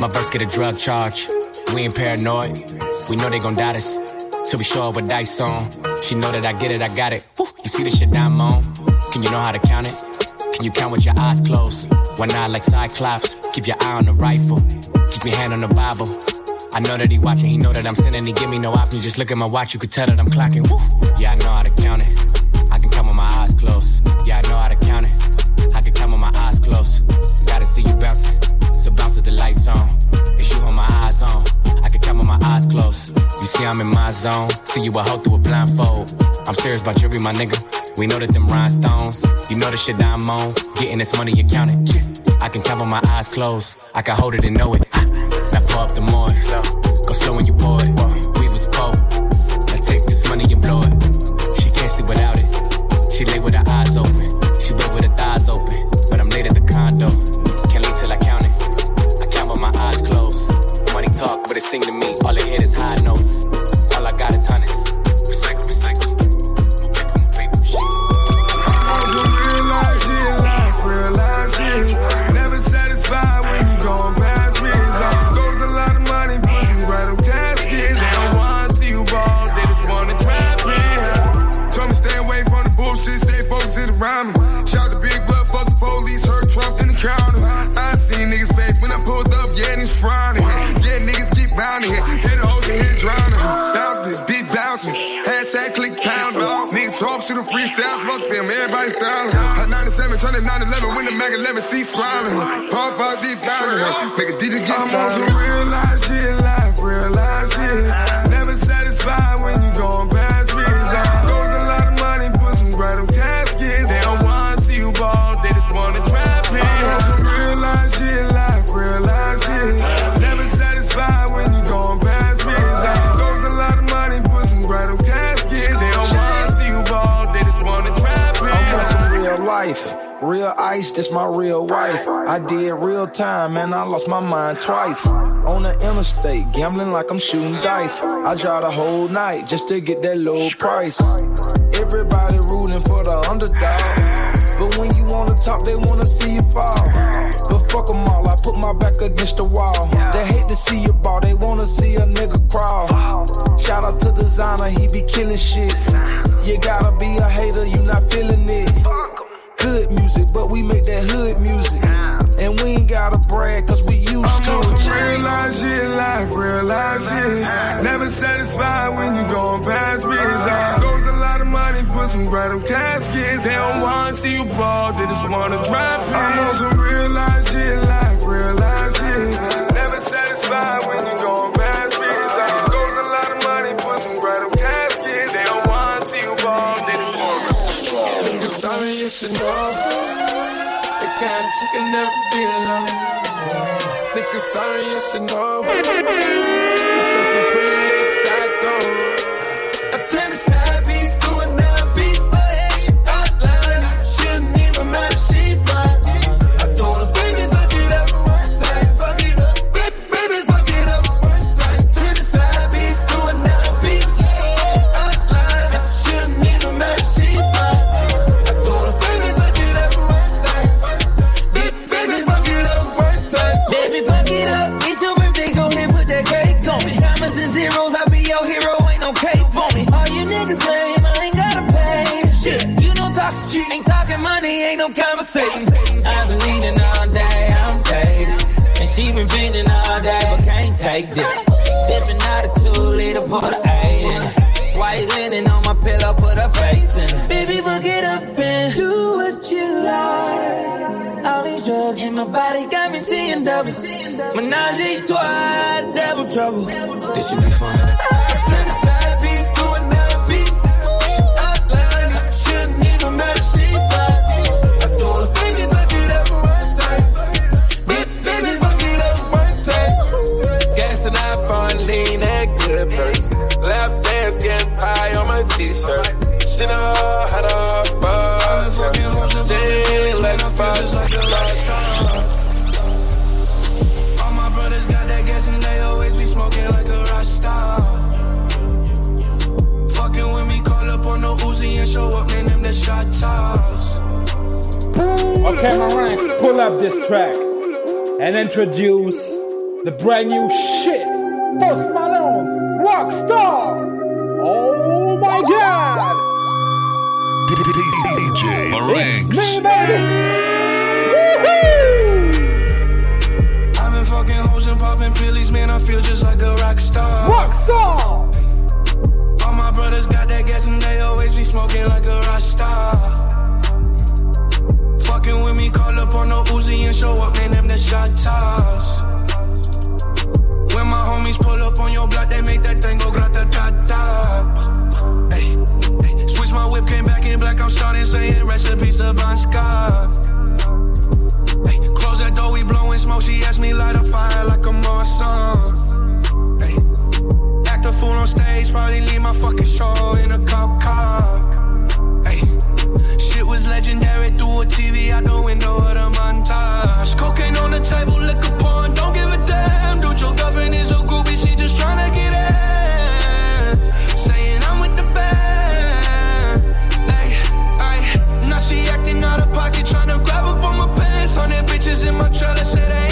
My verse get a drug charge. We ain't paranoid. We know they gon' doubt us. To be sure with dice on. She know that I get it, I got it. Woo. You see the shit I'm on? Can you know how to count it? Can you count with your eyes closed? One eye like Cyclops. Keep your eye on the rifle. Keep your hand on the Bible. I know that he watching, he know that I'm sending, he give me no options. Just look at my watch, you could tell that I'm clocking. Woo. Yeah, I know how to count it. I can count with my eyes closed. Yeah, I know how to count it. I can count with my eyes closed. Gotta see you bouncing, so bounce with the lights on. It's you on my eyes on. I can count with my eyes closed. You see, I'm in my zone. See you a hoe through a blindfold. I'm serious about you, be my nigga. We know that them rhinestones. You know the shit that I'm on. Getting this money, you count it. I can count with my eyes closed. I can hold it and know it. Now pour up the more. Go slow when you pour it. We was poor. Now take this money and blow it. She can't sleep without it. She lay with her eyes open. She wait with her thighs but it sing to me. All it hit is high notes. Shit a freestyle, fuck them, everybody styling. Hot 97, turning 911 when the Mac 11 see smiling. Pop out deep down, make a DJ get I'm on some real life, ice, this my real wife. I did real time, man. I lost my mind twice. On the interstate, gambling like I'm shooting dice. I drive the whole night just to get that low price. Everybody rooting for the underdog. But when you wanna talk, they wanna see you fall. But fuck them all, I put my back against the wall. They hate to see you ball, they wanna see a nigga crawl. Shout out to designer, he be killing shit. You gotta be a hater, you not feeling Never satisfied when you going past me. Goes a lot of money, put some bright on caskets. They don't wanna see you ball, they just wanna drop me. I'm on some real life shit, life, real life shit. Never satisfied when you going past me. Goes a lot of money, put some bright on caskets. They don't wanna see you ball, they just wanna. Nigga, sorry, you should know. The kind of chicken never be alone. Nigga, sorry, you should know. She been feeling all day, but can't take this. Sipping out a two liter, put a eight in it. White linen on my pillow, put her face in it. Baby, we'll get up and do what you like. All these drugs in my body got me seeing double. Menage a trois, double trouble. This should be fun. Up this track and introduce the brand new shit. Post Malone, Rockstar. Oh my god! DJ Marinx. Me, baby! I've been fucking hoes and popping pillies, man. I feel just like a rock star. Rockstar! All my brothers got that gas and they always be smoking like a show up, man. Them the shot toss. When my homies pull up on your block, they make that thing go grata ta ta. Switch my whip, came back in black. I'm starting saying recipes to Bon Scott. Close that door, we blowing smoke. She asked me light a fire like a. Hey, act a fool on stage, probably leave my fucking show in a cop car. Shit was legendary through a TV out the window of the montage. Cocaine on the table, liquor porn, don't give a damn. Dude, your girlfriend is a groupie, she just tryna get in. Saying I'm with the band. Hey, ay, now she acting out of pocket, tryna grab up on my pants. On their bitches in my trailer, say they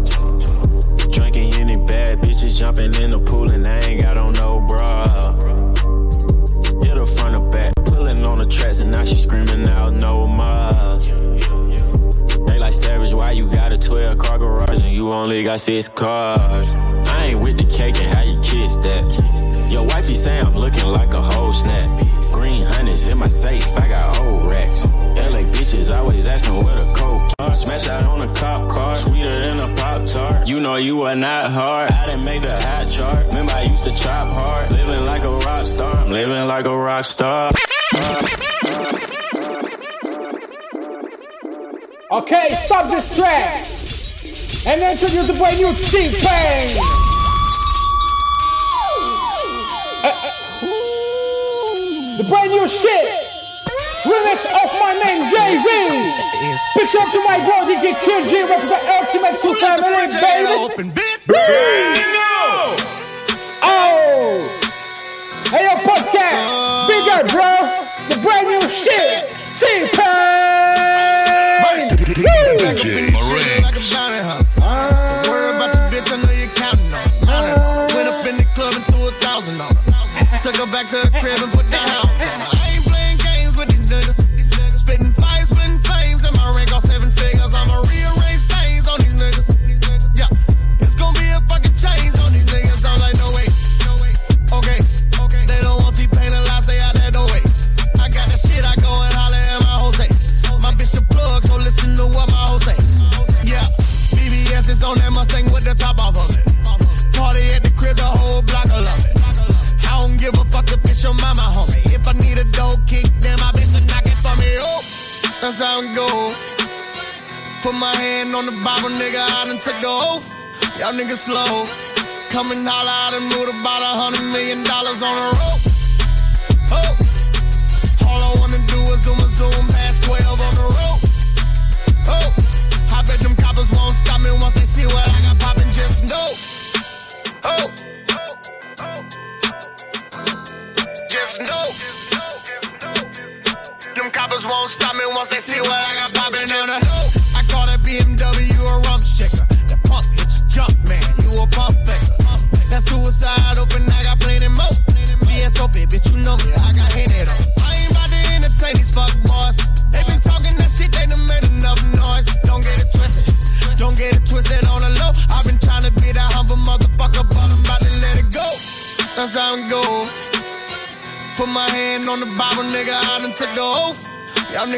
Bad bitches, jumping in the pool, and I ain't got on no bra. Hit her front or back, pulling on the tracks, and now she screaming out no more. They like savage, why you got a 12 car garage and you only got six cars? I ain't with the cake and how you kiss that. Your wifey say I'm looking like a whole snap. Green hundreds in my safe, I got old racks. LA bitches always asking where the coke. Are. Smash out on a cop car, sweeter than a pop tart. You know you are not hard. I didn't make the hot chart. Remember I used to chop hard, living like a rock star. I'm living like a rock star. Okay, stop this track and introduce the brand new T-Pain. Uh, uh, the brand new shit. Remix of Charlemagne, Jay Z. To my bro DJ QG, represent Ultimate two Family, baby. Open bitch. Oh, hey yo, podcast, bigger bro, the brand new shit, T Pain. Took her back to the crib and Put my hand on the Bible, nigga, I done took the oath. Y'all niggas slow. Come and holla, I done moved about a hundred million dollars on a rope.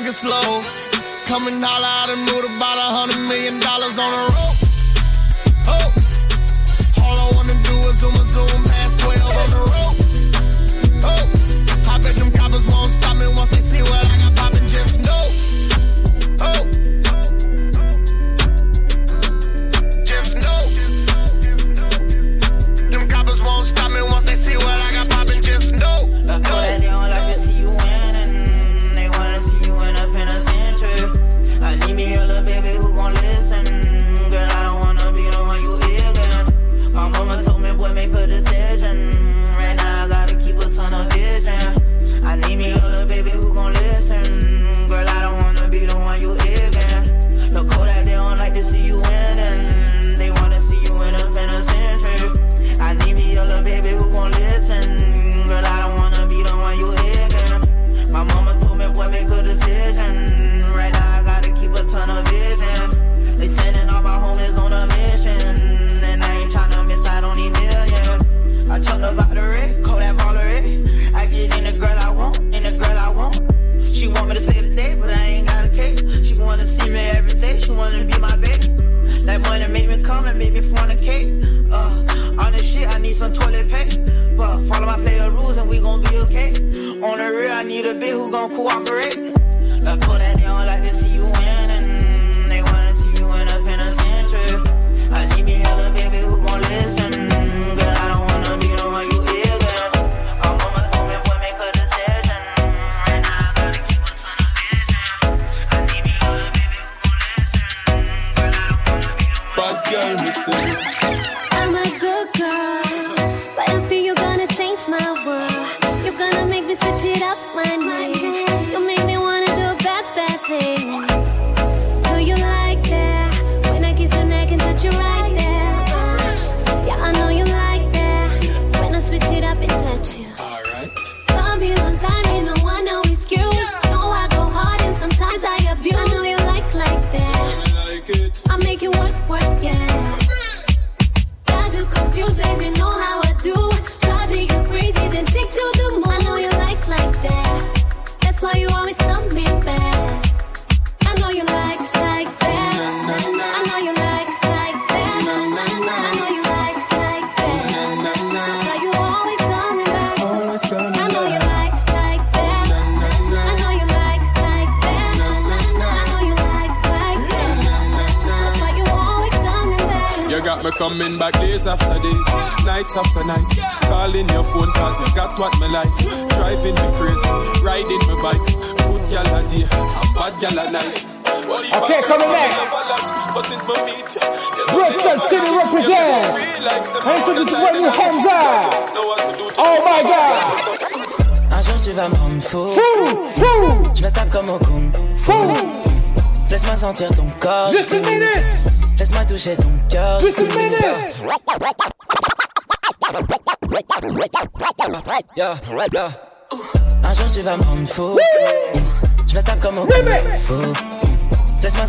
Y'all niggas slow. Come and holla, I done about a hundred million dollars on a rope.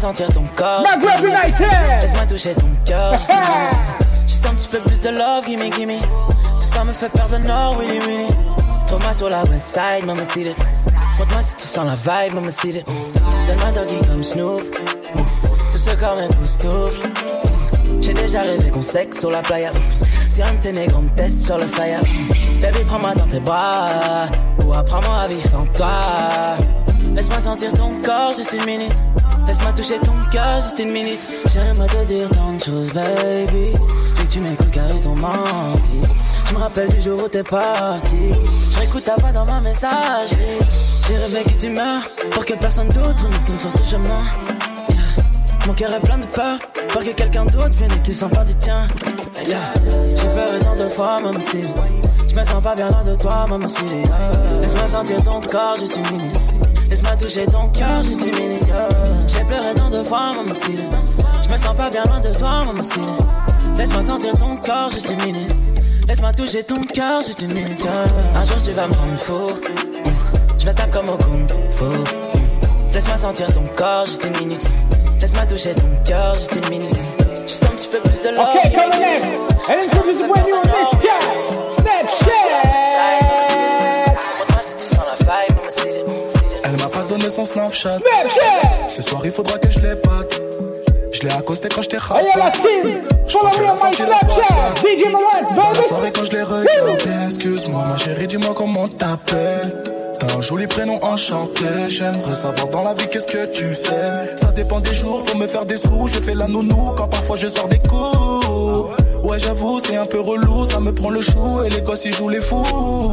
Sentir ton corps. Laisse-moi toucher ton cœur. Juste un petit peu plus de love, gimme, gimme. Tout ça me fait perdre le nord, Willy, Willy. Trouve-moi sur la west side, maman city. Montre-moi si tu sens la vibe, maman city. Donne-moi doggy comme Snoop. Tout ce corps m'époustoufle. J'ai déjà rêvé qu'on sexe sur la playa. Si un de ces négros me teste sur le fire. Baby, prends-moi dans tes bras. Ou apprends-moi à vivre sans toi. Laisse-moi sentir ton corps juste une minute. Laisse-moi toucher ton cœur juste une minute. J'aimerais te dire tant de choses, baby. Et tu m'écoutes car ils t'ont menti. Je me rappelle du jour où t'es parti. Je réécoute ta voix dans ma messagerie. J'ai rêvé que tu meurs pour que personne d'autre ne tombe sur ton chemin. Mon cœur est plein de peur pour que quelqu'un d'autre vienne et qu'il s'en pas du tien. J'ai pleuré tant de fois, même si je me sens pas bien loin de toi, même si Laisse-moi sentir ton corps juste une minute. Laisse-moi toucher ton cœur juste une minute. yeah. J'ai pleuré tant de fois, même si je me sens pas bien loin de toi, même si Laisse-moi sentir ton corps juste une minute. Laisse-moi toucher ton cœur juste une minute. Un jour tu vas me rendre fou. Je me tape comme au kung fu. Laisse-moi sentir ton corps juste une minute. Laisse-moi toucher ton cœur juste une minute. Juste un petit peu plus de love. Okay. And Son Snapchat. Ce soir, il faudra que je l'épate. Je l'ai accosté quand je t'ai yo, la rappelé. team. On my Snapchat. DJ Dans la soirée quand je l'ai regardé, excuse-moi ma chérie, dis-moi comment t'appelles. T'as un joli prénom enchanté, j'aimerais savoir dans la vie qu'est-ce que tu fais? Ça dépend des jours pour me faire des sous, je fais la nounou quand parfois je sors des coups. Ouais j'avoue c'est un peu relou, ça me prend le chou et les gosses ils jouent les fous.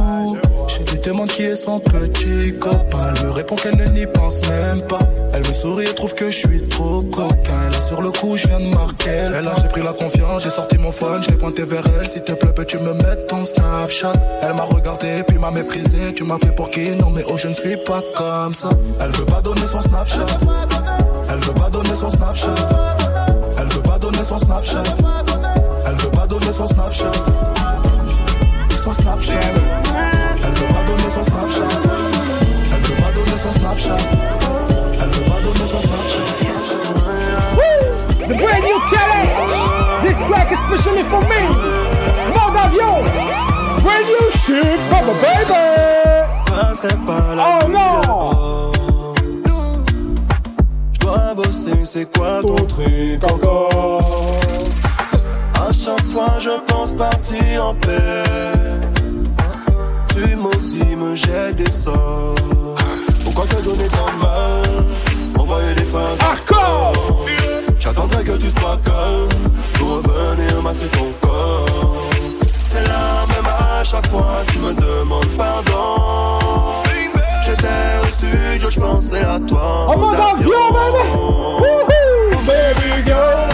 Je lui demande qui est son petit copain, elle me répond qu'elle n'y pense même pas. Elle me sourit et trouve que je suis trop coquin. Et là sur le coup je viens de marquer. Et là j'ai pris la confiance, j'ai sorti mon phone, je l'ai pointé vers elle. S'il te plaît peux-tu me mettre ton Snapchat? Elle m'a regardé puis m'a méprisé. Tu m'as pris pour qui? Non mais oh je ne suis pas comme ça. Elle veut pas donner son Snapchat. Elle veut pas donner son Snapchat. Elle veut pas donner son Snapchat. Elle veut pas donner son Snapchat. Son Snapchat. Snapchat. Elle veut pas donner son Snapchat. The brand new Kelly. This track is especially for me. Mode avion. Brand new shit, mama baby. Oh non. dehors. Je dois bosser, c'est quoi ton truc encore? À chaque fois je pense partir en paix. Tu maudis, me jette des sorts. Pourquoi te donner tant de mal Envoyer des phrases hardcore. J'attendrai que tu sois calme pour revenir masser ton corps. C'est la même à chaque fois, tu me demandes pardon. J'étais au studio, je pensais à toi. En mode avion, baby. Woohoo, baby girl.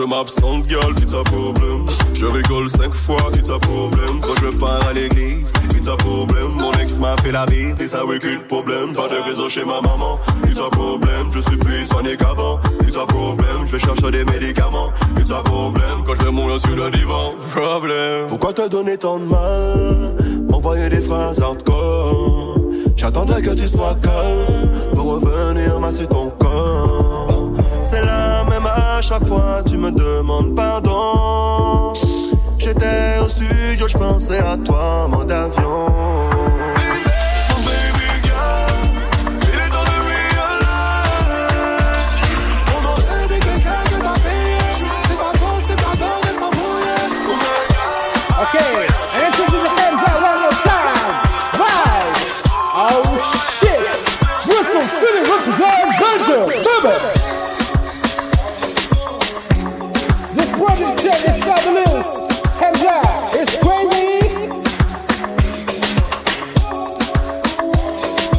Je m'absente, gueule, pizza problème. Je rigole cinq fois, pizza problème. Quand je pars à l'église, pizza problème. Mon ex m'a fait la bise, et ça aucun problème. Pas de réseau chez ma maman, pizza problème. Je suis plus soigné qu'avant, pizza problème. Je vais chercher des médicaments, pizza problème. Quand je mourir sur le divan, problème. Pourquoi te donner tant de mal? M'envoyer des phrases hardcore. J'attendais que tu sois calme pour revenir masser ton corps. C'est même à chaque fois, tu me demandes pardon. J'étais au studio, je pensais à toi, mon d'avion.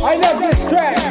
I love this track.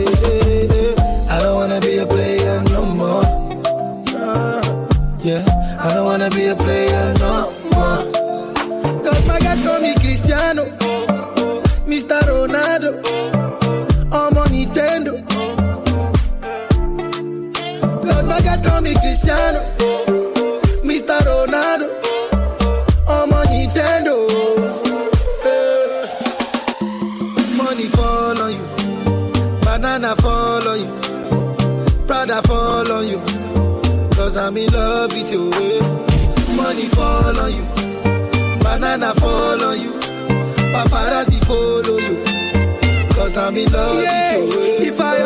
I don't wanna be a player no more. Yeah, I don't wanna be a player no more. My guys call me Cristiano, Mr. Ronaldo, Prada fall on you. Cause I'm in love with you. eh. Money fall on you, banana fall on you, paparazzi follow you. Cause I'm in love with you. eh. If I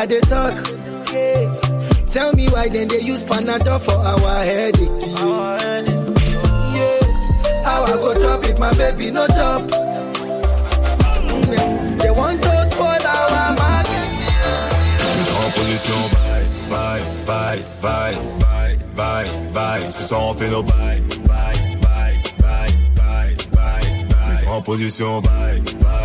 I they talk. Hey, tell me why then they use Panadol for our headache. Yeah, how I go top if my baby no top. They want to spoil our market. En position, bye, bye, bye, bye, bye, bye. Ce soir on fait nos bye, bye, bye, bye, bye, bye. En position, bye, bye.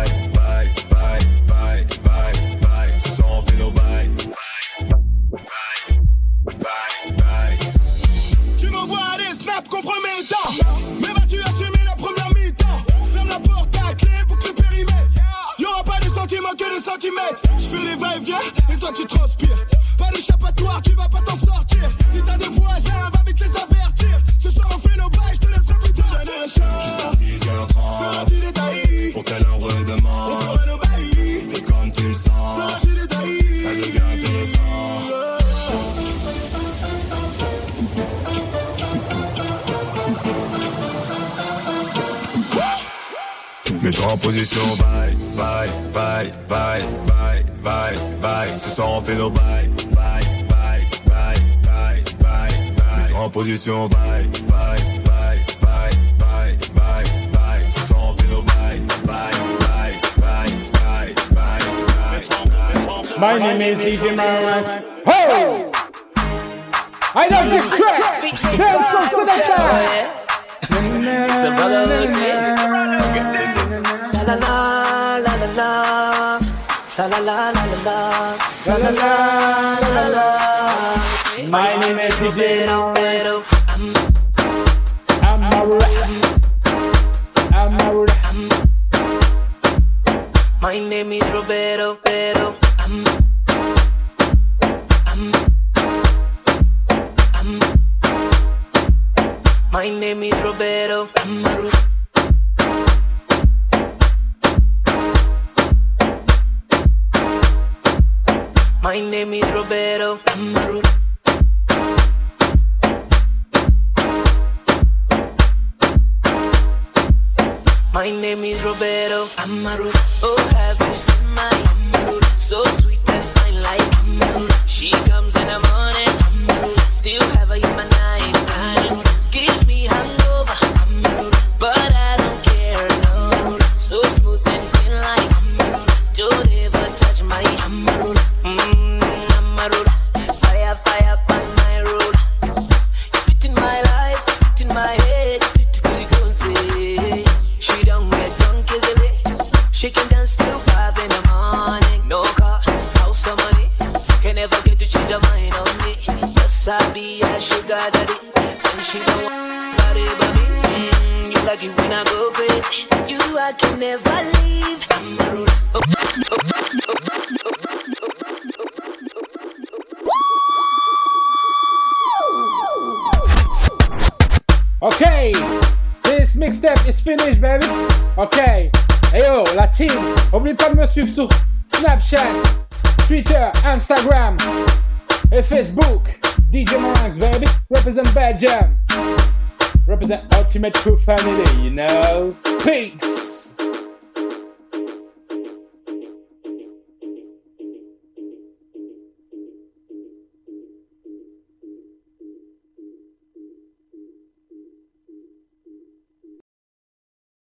en position. Bye, bye, bye, bye, bye, bye, bye. Ce soir on fait nos bye, bye, bye, bye, bye, bye, bye. En position. Bye, bye, bye, bye, bye, bye, bye. Ce soir on fait nos bye, bye, bye, bye, bye, bye, bye. My name is DJ Marat. Ho! I love this track. Dance of selector. It's a brother little la la la la la La la la la la la la la la la la My name is Roberto Pero I'm I'm a I'm a My name is Roberto Amaro. Oh.